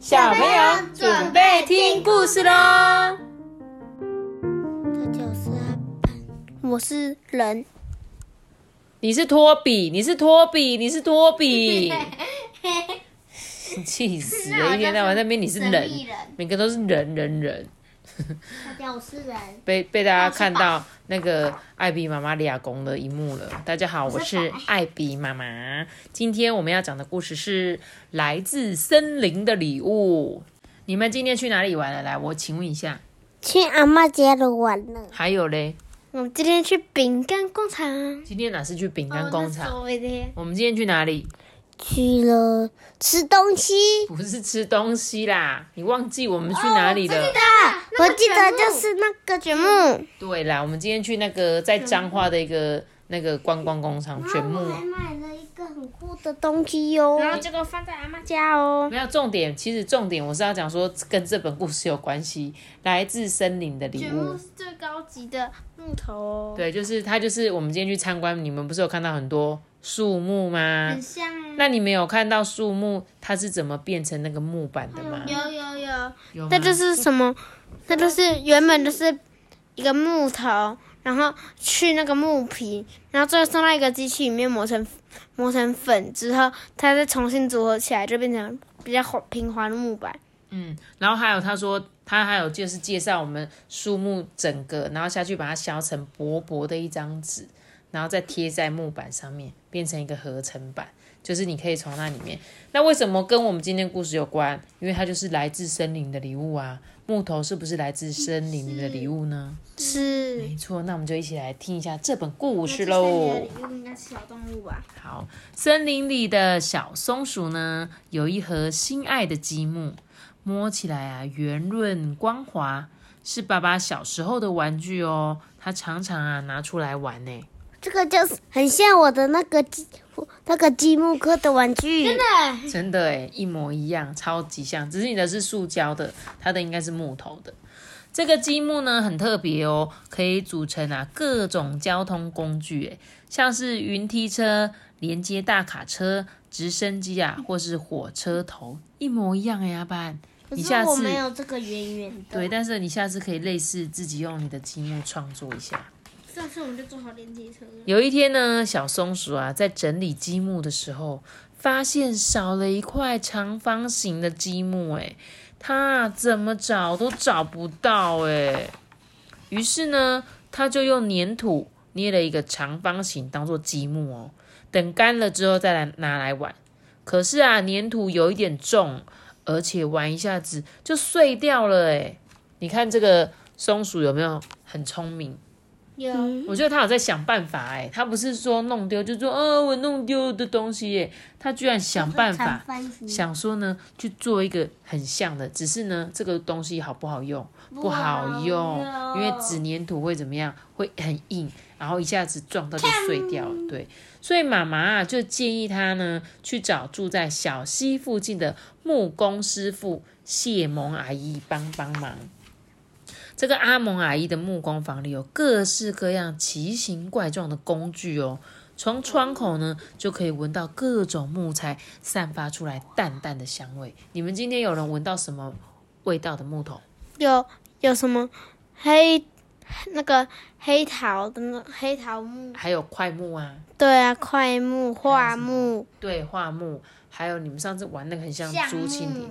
小朋友准备听故事喽！这就是阿班，我是人，你是托比，你是托比，你是托比，气死了！一天到晚那边你是人人，每个都是人人人，大家我是人，被被大家看到那个艾比妈妈俩公的一幕了。大家好，我是艾比妈妈。今天我们要讲的故事是来自森林的礼物。你们今天去哪里玩了？来，我请问一下。去阿妈家的玩了。还有嘞，我们今天去饼干工厂，今天哪是去饼干工厂？哦我的我们今天去哪里？去了吃东西。不是吃东西啦，你忘记我们去哪里了？我记得就是那个卷木。对啦，我们今天去那个在彰化的一个那个观光工厂卷木。买了一个很酷的东西哟，然后结果放在阿妈家哦。没有重点，其实重点我是要讲说跟这本故事有关系，来自森林的礼物。是最高级的木头哦，对，就是它，就是我们今天去参观，你们不是有看到很多树木吗？像啊那你没有看到树木它是怎么变成那个木板的吗？有有有，有那就是什么？那就是原本就是一个木头，然后去那个木皮，然后最后送到一个机器里面磨成磨成粉之后，它再重新组合起来，就变成比较滑平滑的木板。嗯，然后还有他说，他还有就是介绍我们树木整个，然后下去把它削成薄薄的一张纸，然后再贴在木板上面，变成一个合成板，就是你可以从那里面。那为什么跟我们今天故事有关？因为它就是来自森林的礼物啊。木头是不是来自森林的礼物呢？是。没错，那我们就一起来听一下这本故事喽。应该是小动物吧？好，森林里的小松鼠呢，有一盒心爱的积木，摸起来啊圆润光滑，是爸爸小时候的玩具哦。他常常啊拿出来玩呢。这个就是很像我的那个积那个积木课的玩具。真的？真的诶，一模一样，超级像，只是你的是塑胶的，它的应该是木头的。这个积木呢很特别哦，可以组成啊各种交通工具，诶，像是云梯车、连接大卡车、直升机啊，或是火车头，一模一样诶，阿班。你下次我没有这个圆圆的。对，但是你下次可以类似自己用你的积木创作一下。上次我们就做好连接车。有一天呢，小松鼠啊在整理积木的时候，发现少了一块长方形的积木，哎，它怎么找都找不到，哎。于是呢，它就用粘土捏了一个长方形当做积木哦，等干了之后再来拿来玩。可是啊，粘土有一点重，而且玩一下子就碎掉了，哎。你看这个松鼠有没有很聪明？有，我觉得他有在想办法哎，他不是说弄丢就说呃我弄丢的东西耶，他居然想办法想说呢去做一个很像的，只是呢这个东西好不好用？不好用，因为纸粘土会怎么样？会很硬，然后一下子撞到就碎掉了。对，所以妈妈啊就建议他呢去找住在小溪附近的木工师傅谢萌阿姨帮帮忙。这个阿蒙阿姨的木工房里有各式各样奇形怪状的工具哦，从窗口呢就可以闻到各种木材散发出来淡淡的香味。你们今天有人闻到什么味道的木头？有有什么黑那个黑桃的那黑桃木？还有块木啊，对啊，块木、桦木，对，桦木，还有你们上次玩那个很像竹蜻蜓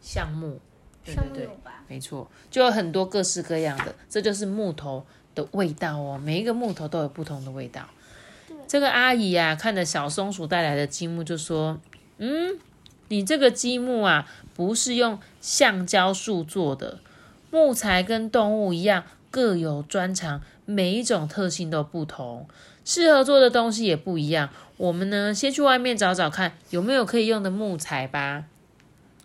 橡木，对对对。没错，就有很多各式各样的，这就是木头的味道哦。每一个木头都有不同的味道。这个阿姨啊，看着小松鼠带来的积木，就说：“嗯，你这个积木啊，不是用橡胶树做的，木材跟动物一样各有专长，每一种特性都不同，适合做的东西也不一样。我们呢，先去外面找找看，有没有可以用的木材吧。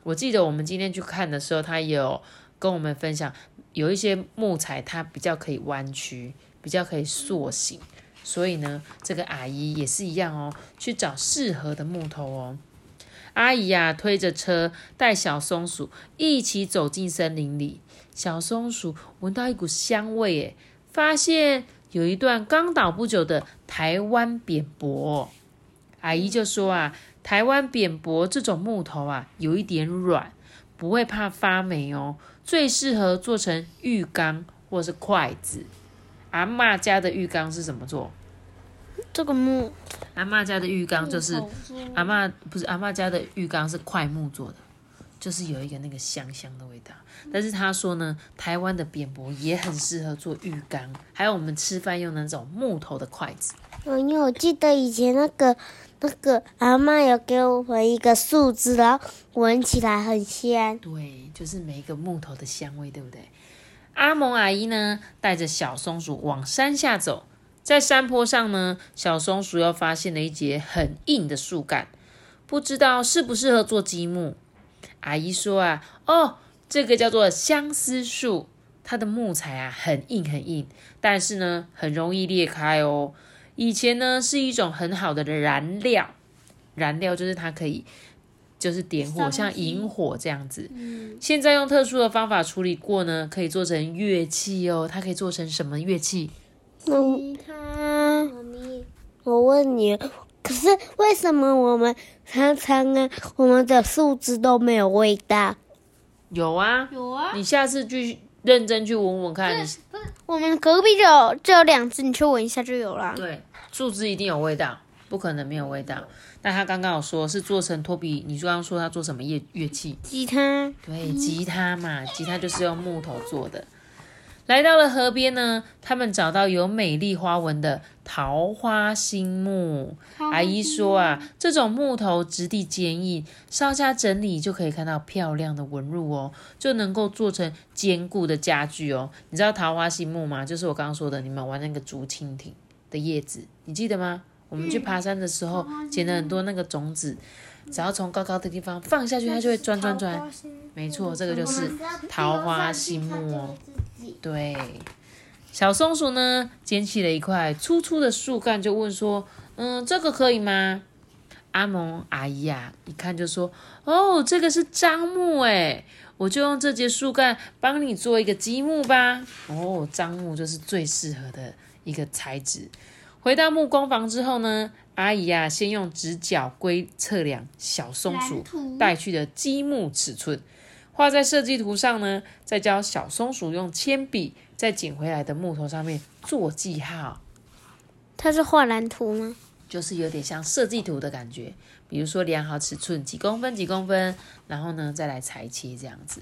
我记得我们今天去看的时候，它有。”跟我们分享，有一些木材它比较可以弯曲，比较可以塑形，所以呢，这个阿姨也是一样哦，去找适合的木头哦。阿姨呀，推着车带小松鼠一起走进森林里。小松鼠闻到一股香味，诶，发现有一段刚倒不久的台湾扁柏。阿姨就说啊，台湾扁柏这种木头啊，有一点软。不会怕发霉哦，最适合做成浴缸或是筷子。阿妈家的浴缸是怎么做？这个木。阿妈家的浴缸就是阿妈不是阿妈家的浴缸是块木做的，就是有一个那个香香的味道。但是他说呢，台湾的扁柏也很适合做浴缸，还有我们吃饭用那种木头的筷子。嗯，因为我记得以前那个那个阿妈有给我们一个树枝，然后闻起来很香。对，就是每一个木头的香味，对不对？阿蒙阿姨呢，带着小松鼠往山下走，在山坡上呢，小松鼠又发现了一节很硬的树干，不知道适不适合做积木。阿姨说啊，哦。这个叫做相思树，它的木材啊很硬很硬，但是呢很容易裂开哦。以前呢是一种很好的燃料，燃料就是它可以就是点火，像引火这样子。现在用特殊的方法处理过呢，可以做成乐器哦。它可以做成什么乐器？吉他。我问你，可是为什么我们常常啊，我们的树枝都没有味道？有啊，有啊，你下次去认真去闻闻看。我们隔壁就有就有两只，你去闻一下就有了。对，树枝一定有味道，不可能没有味道。那他刚刚有说是做成托比，你刚刚说他做什么乐乐器？吉他。对，吉他嘛，吉他就是用木头做的。来到了河边呢，他们找到有美丽花纹的桃花心木。阿姨说啊，这种木头质地坚硬，稍加整理就可以看到漂亮的纹路哦，就能够做成坚固的家具哦。你知道桃花心木吗？就是我刚刚说的，你们玩那个竹蜻蜓的叶子，你记得吗？我们去爬山的时候捡了很多那个种子，只要从高高的地方放下去，它就会钻钻钻。没错，这个就是桃花心木哦。对，小松鼠呢捡起了一块粗粗的树干，就问说：“嗯，这个可以吗？”阿蒙阿姨呀，一看就说：“哦，这个是樟木哎，我就用这节树干帮你做一个积木吧。”哦，樟木就是最适合的一个材质。回到木工房之后呢，阿姨呀，先用直角规测量小松鼠带去的积木尺寸。画在设计图上呢，再教小松鼠用铅笔在捡回来的木头上面做记号。它是画蓝图吗？就是有点像设计图的感觉。比如说量好尺寸几公分几公分，然后呢再来裁切这样子。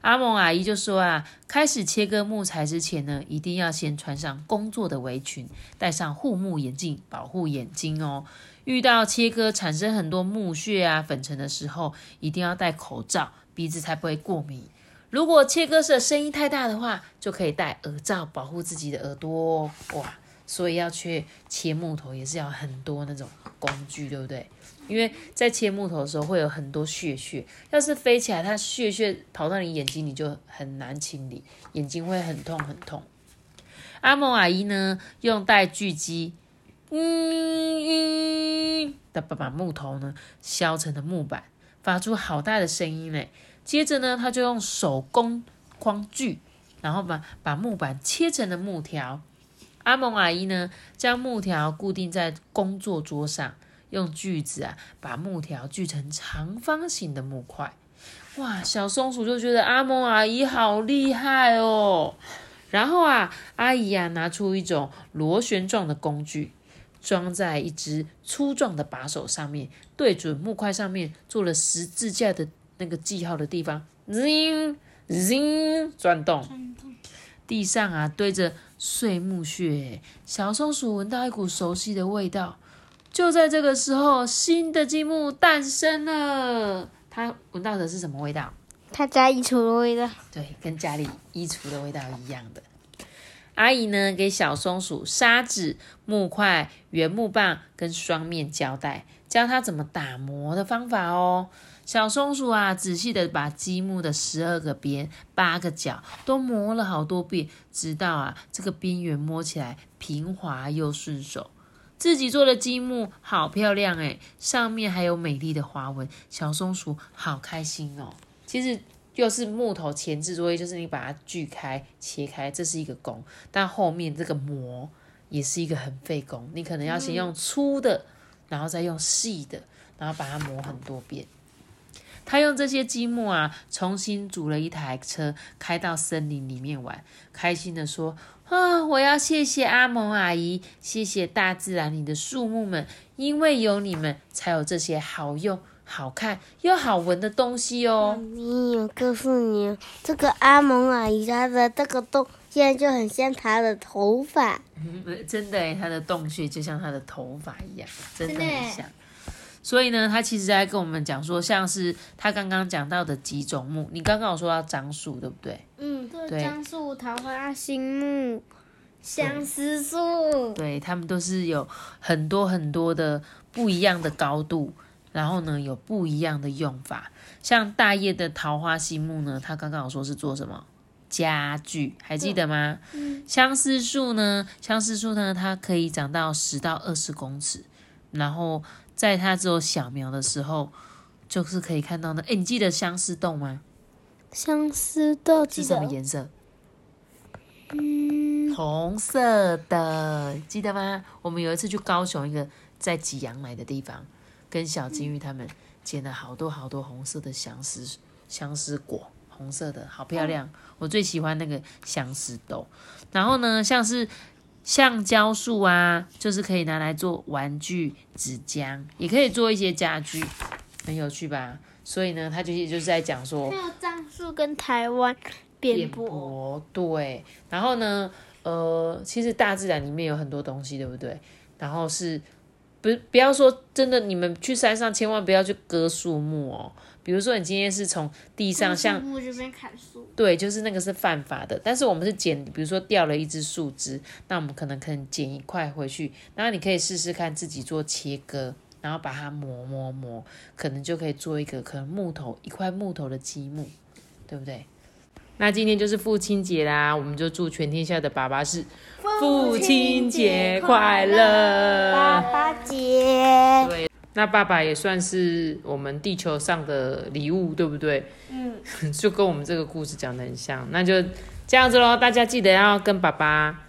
阿蒙阿姨就说啊，开始切割木材之前呢，一定要先穿上工作的围裙，戴上护目眼镜保护眼睛哦。遇到切割产生很多木屑啊粉尘的时候，一定要戴口罩。鼻子才不会过敏。如果切割时的声音太大的话，就可以戴耳罩保护自己的耳朵哦。哇，所以要去切木头也是要很多那种工具，对不对？因为在切木头的时候会有很多血血，要是飞起来，它血血跑到你眼睛里就很难清理，眼睛会很痛很痛。阿蒙阿姨呢，用带锯机，嗯嗯的把把木头呢削成的木板，发出好大的声音嘞。接着呢，他就用手工框锯，然后把把木板切成了木条。阿蒙阿姨呢，将木条固定在工作桌上，用锯子啊，把木条锯成长方形的木块。哇，小松鼠就觉得阿蒙阿姨好厉害哦。然后啊，阿姨啊，拿出一种螺旋状的工具，装在一只粗壮的把手上面，对准木块上面做了十字架的。那个记号的地方，zing zing 转动，地上啊堆着碎木屑，小松鼠闻到一股熟悉的味道。就在这个时候，新的积木诞生了。它闻到的是什么味道？他家衣橱的味道。对，跟家里衣橱的味道一样的。阿姨呢，给小松鼠砂纸、木块、圆木棒跟双面胶带，教它怎么打磨的方法哦。小松鼠啊，仔细的把积木的十二个边、八个角都磨了好多遍，直到啊这个边缘摸起来平滑又顺手。自己做的积木好漂亮诶，上面还有美丽的花纹，小松鼠好开心哦。其实又是木头前置作业，就是你把它锯开、切开，这是一个工，但后面这个磨也是一个很费工。你可能要先用粗的，然后再用细的，然后把它磨很多遍。他用这些积木啊，重新组了一台车，开到森林里面玩，开心的说：“啊，我要谢谢阿蒙阿姨，谢谢大自然里的树木们，因为有你们，才有这些好用、好看又好闻的东西哦。”你有告诉你，这个阿蒙阿姨她的这个洞，现在就很像她的头发。真的，她的洞穴就像她的头发一样，真的很像。所以呢，他其实在跟我们讲说，像是他刚刚讲到的几种木，你刚刚有说到樟树，对不对？嗯，对，樟树、桃花心木、相思树，对，他们都是有很多很多的不一样的高度，然后呢，有不一样的用法。像大叶的桃花心木呢，他刚刚有说是做什么家具，还记得吗？嗯。相思树呢，相思树呢，它可以长到十到二十公尺，然后。在它只有小苗的时候，就是可以看到呢。哎，你记得相思豆吗？相思豆是什么颜色？嗯，红色的，记得吗？我们有一次去高雄一个在挤羊奶的地方，跟小金鱼他们捡了好多好多红色的相思相思果，红色的好漂亮。我最喜欢那个相思豆。然后呢，像是。橡胶树啊，就是可以拿来做玩具、纸浆，也可以做一些家具，很有趣吧？所以呢，他就就是在讲说，还有樟树跟台湾扁柏，对。然后呢，呃，其实大自然里面有很多东西，对不对？然后是，不不要说真的，你们去山上千万不要去割树木哦。比如说，你今天是从地上像对，就是那个是犯法的。但是我们是捡，比如说掉了一只树枝，那我们可能可能捡一块回去，然后你可以试试看自己做切割，然后把它磨磨磨，可能就可以做一个可能木头一块木头的积木，对不对？那今天就是父亲节啦，我们就祝全天下的爸爸是父亲节快乐，爸爸节。对。那爸爸也算是我们地球上的礼物，对不对？嗯，就跟我们这个故事讲的很像。那就这样子喽，大家记得要跟爸爸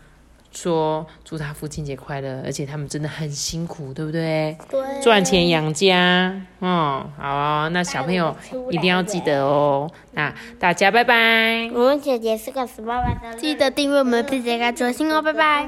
说祝他父亲节快乐，而且他们真的很辛苦，对不对？对，赚钱养家。嗯，好，那小朋友一定要记得哦。那大家拜拜。我们姐姐是个十八万的，记得订阅我们并且开左心哦，拜拜。